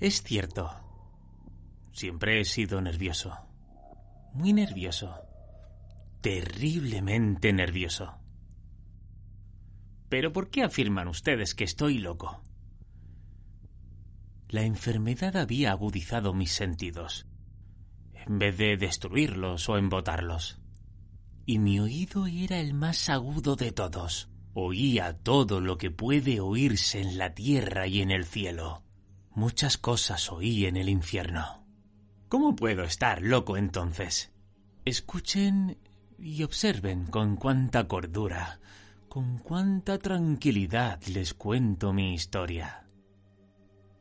Es cierto. Siempre he sido nervioso. Muy nervioso. Terriblemente nervioso. Pero ¿por qué afirman ustedes que estoy loco? La enfermedad había agudizado mis sentidos, en vez de destruirlos o embotarlos. Y mi oído era el más agudo de todos. Oía todo lo que puede oírse en la tierra y en el cielo. Muchas cosas oí en el infierno. ¿Cómo puedo estar loco entonces? Escuchen y observen con cuánta cordura, con cuánta tranquilidad les cuento mi historia.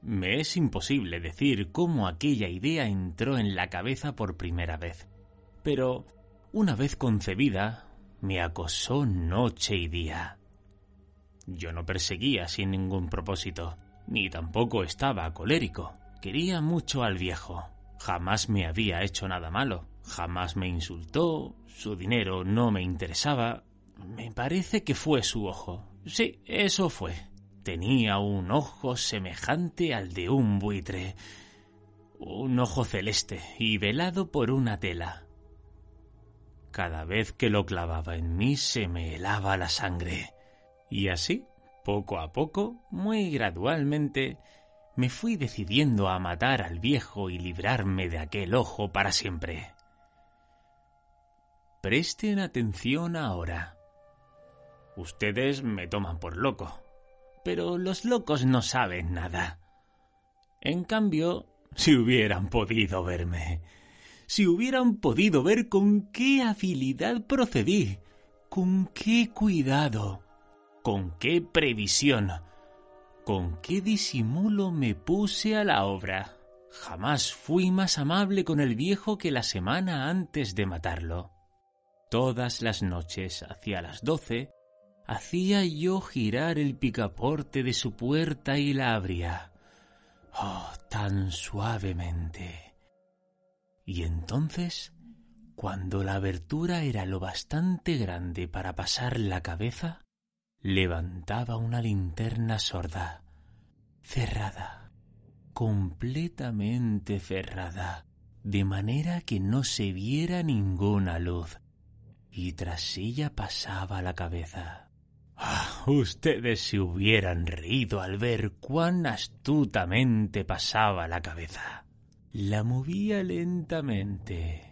Me es imposible decir cómo aquella idea entró en la cabeza por primera vez, pero una vez concebida, me acosó noche y día. Yo no perseguía sin ningún propósito, ni tampoco estaba colérico. Quería mucho al viejo. Jamás me había hecho nada malo. Jamás me insultó. Su dinero no me interesaba. Me parece que fue su ojo. Sí, eso fue. Tenía un ojo semejante al de un buitre. Un ojo celeste y velado por una tela. Cada vez que lo clavaba en mí se me helaba la sangre. Y así poco a poco, muy gradualmente, me fui decidiendo a matar al viejo y librarme de aquel ojo para siempre. Presten atención ahora. Ustedes me toman por loco, pero los locos no saben nada. En cambio, si hubieran podido verme, si hubieran podido ver con qué habilidad procedí, con qué cuidado, con qué previsión, con qué disimulo me puse a la obra. Jamás fui más amable con el viejo que la semana antes de matarlo. Todas las noches, hacia las doce, hacía yo girar el picaporte de su puerta y la abría. Oh, tan suavemente. Y entonces, cuando la abertura era lo bastante grande para pasar la cabeza, levantaba una linterna sorda, cerrada, completamente cerrada, de manera que no se viera ninguna luz, y tras ella pasaba la cabeza. Ah, ustedes se hubieran reído al ver cuán astutamente pasaba la cabeza. La movía lentamente,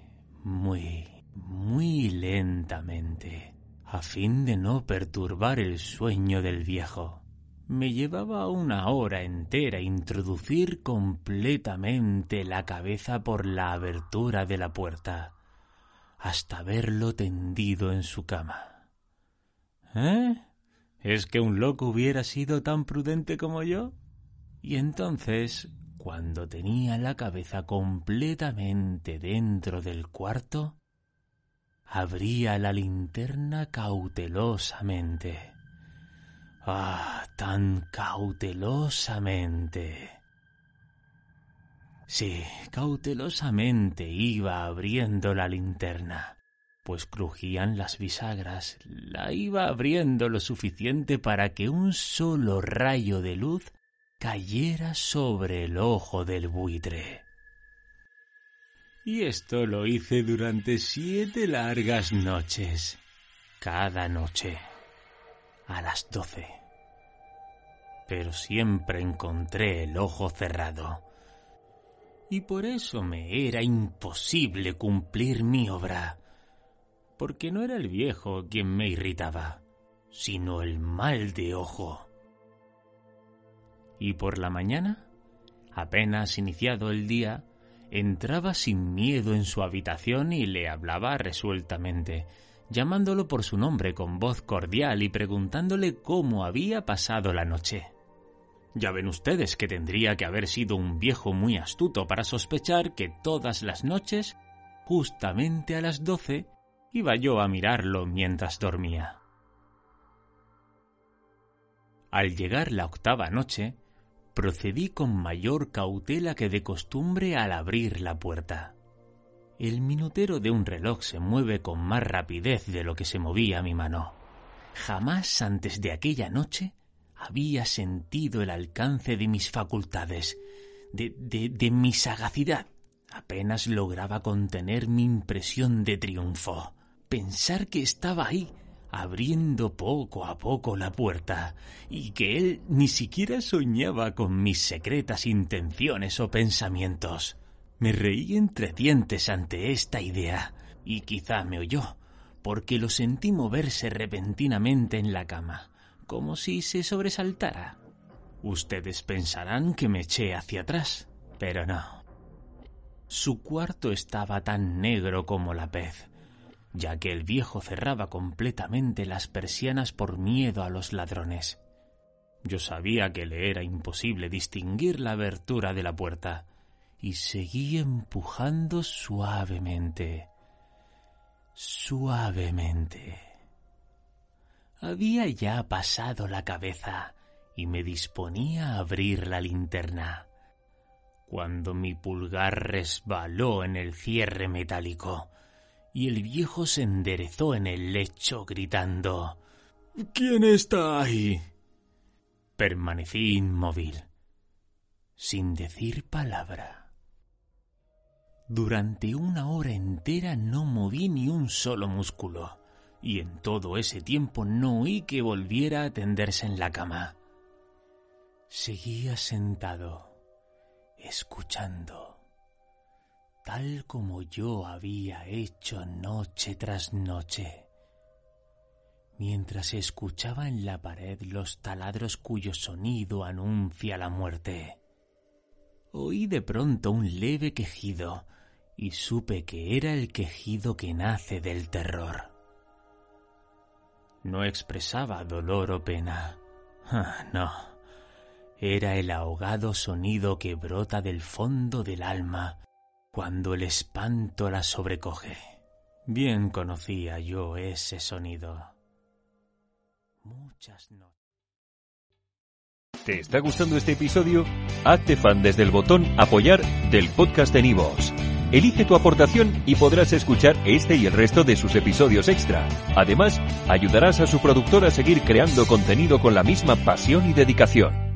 muy, muy lentamente a fin de no perturbar el sueño del viejo. Me llevaba una hora entera introducir completamente la cabeza por la abertura de la puerta, hasta verlo tendido en su cama. ¿Eh? ¿Es que un loco hubiera sido tan prudente como yo? Y entonces, cuando tenía la cabeza completamente dentro del cuarto, abría la linterna cautelosamente. Ah, tan cautelosamente. Sí, cautelosamente iba abriendo la linterna, pues crujían las bisagras. La iba abriendo lo suficiente para que un solo rayo de luz cayera sobre el ojo del buitre. Y esto lo hice durante siete largas noches, cada noche, a las doce. Pero siempre encontré el ojo cerrado. Y por eso me era imposible cumplir mi obra, porque no era el viejo quien me irritaba, sino el mal de ojo. Y por la mañana, apenas iniciado el día, entraba sin miedo en su habitación y le hablaba resueltamente, llamándolo por su nombre con voz cordial y preguntándole cómo había pasado la noche. Ya ven ustedes que tendría que haber sido un viejo muy astuto para sospechar que todas las noches, justamente a las doce, iba yo a mirarlo mientras dormía. Al llegar la octava noche, procedí con mayor cautela que de costumbre al abrir la puerta. El minutero de un reloj se mueve con más rapidez de lo que se movía mi mano. Jamás antes de aquella noche había sentido el alcance de mis facultades, de, de, de mi sagacidad. Apenas lograba contener mi impresión de triunfo. Pensar que estaba ahí, abriendo poco a poco la puerta, y que él ni siquiera soñaba con mis secretas intenciones o pensamientos. Me reí entre dientes ante esta idea, y quizá me oyó, porque lo sentí moverse repentinamente en la cama como si se sobresaltara. Ustedes pensarán que me eché hacia atrás, pero no. Su cuarto estaba tan negro como la pez, ya que el viejo cerraba completamente las persianas por miedo a los ladrones. Yo sabía que le era imposible distinguir la abertura de la puerta, y seguí empujando suavemente, suavemente. Había ya pasado la cabeza y me disponía a abrir la linterna, cuando mi pulgar resbaló en el cierre metálico y el viejo se enderezó en el lecho gritando ¿Quién está ahí? Permanecí inmóvil, sin decir palabra. Durante una hora entera no moví ni un solo músculo y en todo ese tiempo no oí que volviera a tenderse en la cama. Seguía sentado, escuchando, tal como yo había hecho noche tras noche, mientras escuchaba en la pared los taladros cuyo sonido anuncia la muerte. Oí de pronto un leve quejido y supe que era el quejido que nace del terror. No expresaba dolor o pena. Ah, no. Era el ahogado sonido que brota del fondo del alma cuando el espanto la sobrecoge. Bien conocía yo ese sonido. Muchas noches. ¿Te está gustando este episodio? Hazte fan desde el botón apoyar del podcast de Nivos. Elige tu aportación y podrás escuchar este y el resto de sus episodios extra. Además, ayudarás a su productor a seguir creando contenido con la misma pasión y dedicación.